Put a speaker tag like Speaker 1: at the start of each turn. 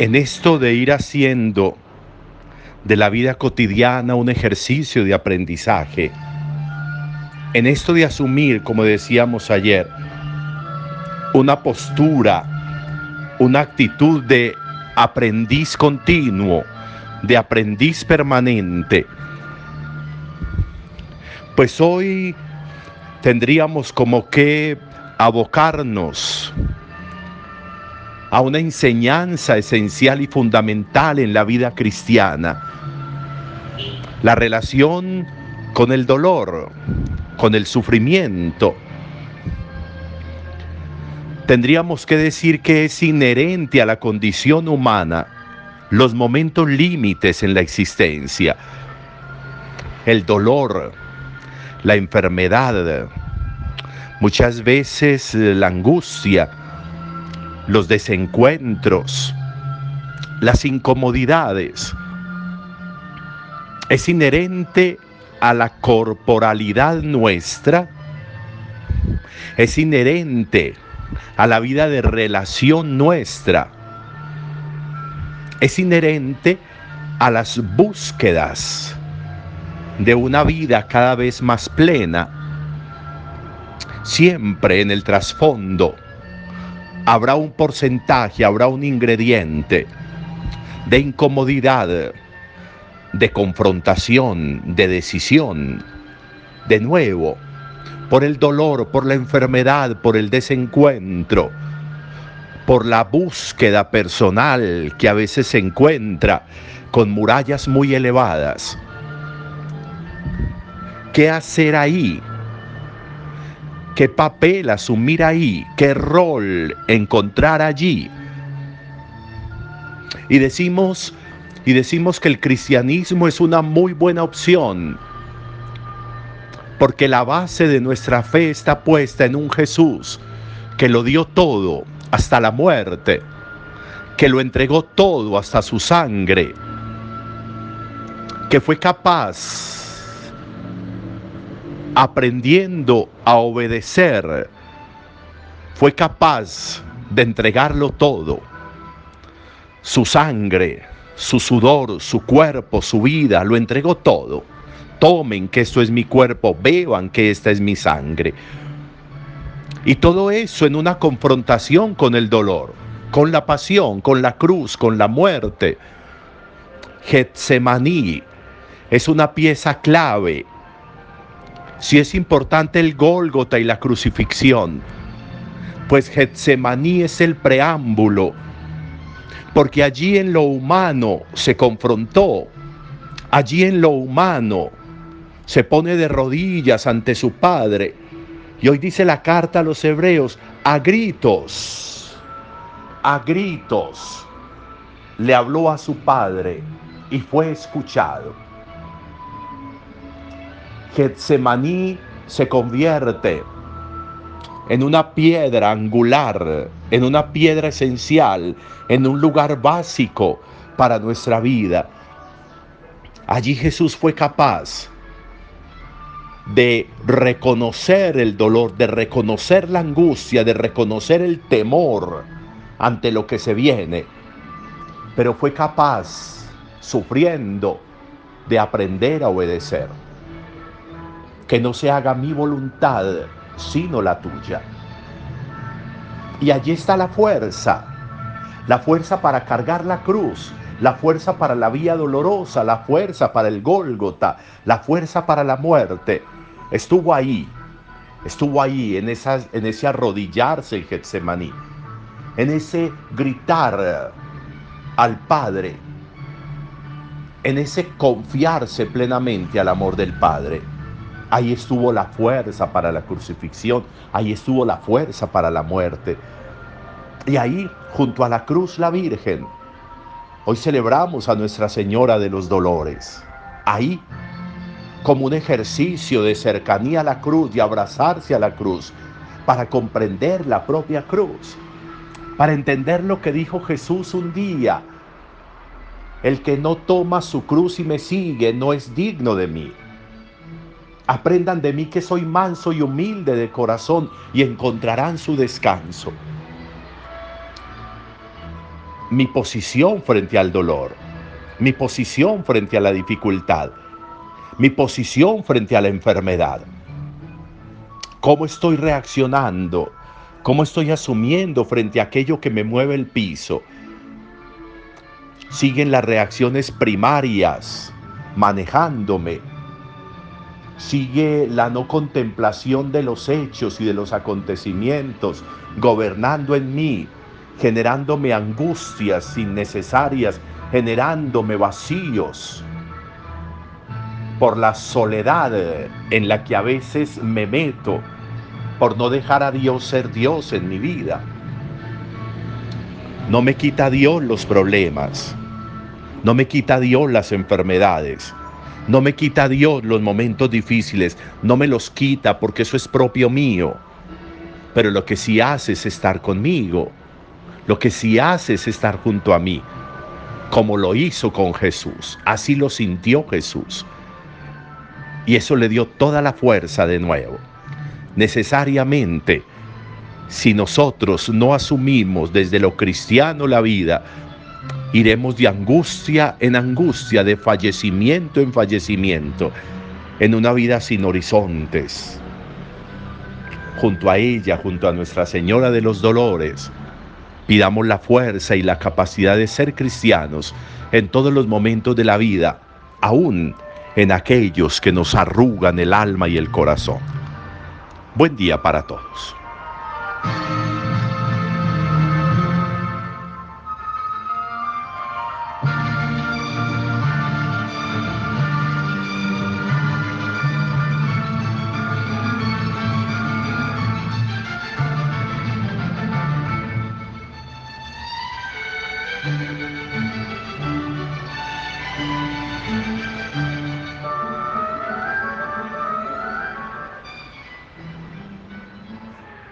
Speaker 1: en esto de ir haciendo de la vida cotidiana un ejercicio de aprendizaje, en esto de asumir, como decíamos ayer, una postura, una actitud de aprendiz continuo, de aprendiz permanente, pues hoy tendríamos como que abocarnos a una enseñanza esencial y fundamental en la vida cristiana. La relación con el dolor, con el sufrimiento. Tendríamos que decir que es inherente a la condición humana los momentos límites en la existencia. El dolor, la enfermedad, muchas veces la angustia, los desencuentros, las incomodidades. Es inherente a la corporalidad nuestra, es inherente a la vida de relación nuestra, es inherente a las búsquedas de una vida cada vez más plena, siempre en el trasfondo habrá un porcentaje, habrá un ingrediente de incomodidad, de confrontación, de decisión, de nuevo, por el dolor, por la enfermedad, por el desencuentro, por la búsqueda personal que a veces se encuentra con murallas muy elevadas. ¿Qué hacer ahí? Qué papel asumir ahí, qué rol encontrar allí. Y decimos, y decimos que el cristianismo es una muy buena opción, porque la base de nuestra fe está puesta en un Jesús que lo dio todo hasta la muerte, que lo entregó todo hasta su sangre, que fue capaz aprendiendo a obedecer, fue capaz de entregarlo todo. Su sangre, su sudor, su cuerpo, su vida, lo entregó todo. Tomen que esto es mi cuerpo, beban que esta es mi sangre. Y todo eso en una confrontación con el dolor, con la pasión, con la cruz, con la muerte. Getsemaní es una pieza clave si es importante el Gólgota y la crucifixión, pues Getsemaní es el preámbulo, porque allí en lo humano se confrontó, allí en lo humano se pone de rodillas ante su Padre. Y hoy dice la carta a los hebreos, a gritos, a gritos, le habló a su Padre y fue escuchado. Getsemaní se convierte en una piedra angular, en una piedra esencial, en un lugar básico para nuestra vida. Allí Jesús fue capaz de reconocer el dolor, de reconocer la angustia, de reconocer el temor ante lo que se viene, pero fue capaz, sufriendo, de aprender a obedecer que no se haga mi voluntad, sino la tuya. Y allí está la fuerza, la fuerza para cargar la cruz, la fuerza para la vía dolorosa, la fuerza para el Gólgota, la fuerza para la muerte. Estuvo ahí, estuvo ahí en, en ese arrodillarse en Getsemaní, en ese gritar al Padre, en ese confiarse plenamente al amor del Padre. Ahí estuvo la fuerza para la crucifixión, ahí estuvo la fuerza para la muerte. Y ahí, junto a la cruz, la Virgen. Hoy celebramos a Nuestra Señora de los Dolores. Ahí, como un ejercicio de cercanía a la cruz y abrazarse a la cruz, para comprender la propia cruz, para entender lo que dijo Jesús un día. El que no toma su cruz y me sigue no es digno de mí. Aprendan de mí que soy manso y humilde de corazón y encontrarán su descanso. mi posición frente al dolor, mi posición frente a la dificultad, mi posición frente a la enfermedad. ¿Cómo estoy reaccionando? ¿Cómo estoy asumiendo frente a aquello que me mueve el piso? Siguen las reacciones primarias manejándome. Sigue la no contemplación de los hechos y de los acontecimientos gobernando en mí, generándome angustias innecesarias, generándome vacíos por la soledad en la que a veces me meto, por no dejar a Dios ser Dios en mi vida. No me quita Dios los problemas, no me quita Dios las enfermedades, no me quita Dios los momentos difíciles, no me los quita porque eso es propio mío. Pero lo que sí hace es estar conmigo, lo que sí hace es estar junto a mí, como lo hizo con Jesús, así lo sintió Jesús. Y eso le dio toda la fuerza de nuevo. Necesariamente, si nosotros no asumimos desde lo cristiano la vida, iremos de angustia en angustia, de fallecimiento en fallecimiento, en una vida sin horizontes. Junto a ella, junto a Nuestra Señora de los Dolores, pidamos la fuerza y la capacidad de ser cristianos en todos los momentos de la vida, aún en aquellos que nos arrugan el alma y el corazón. Buen día para todos.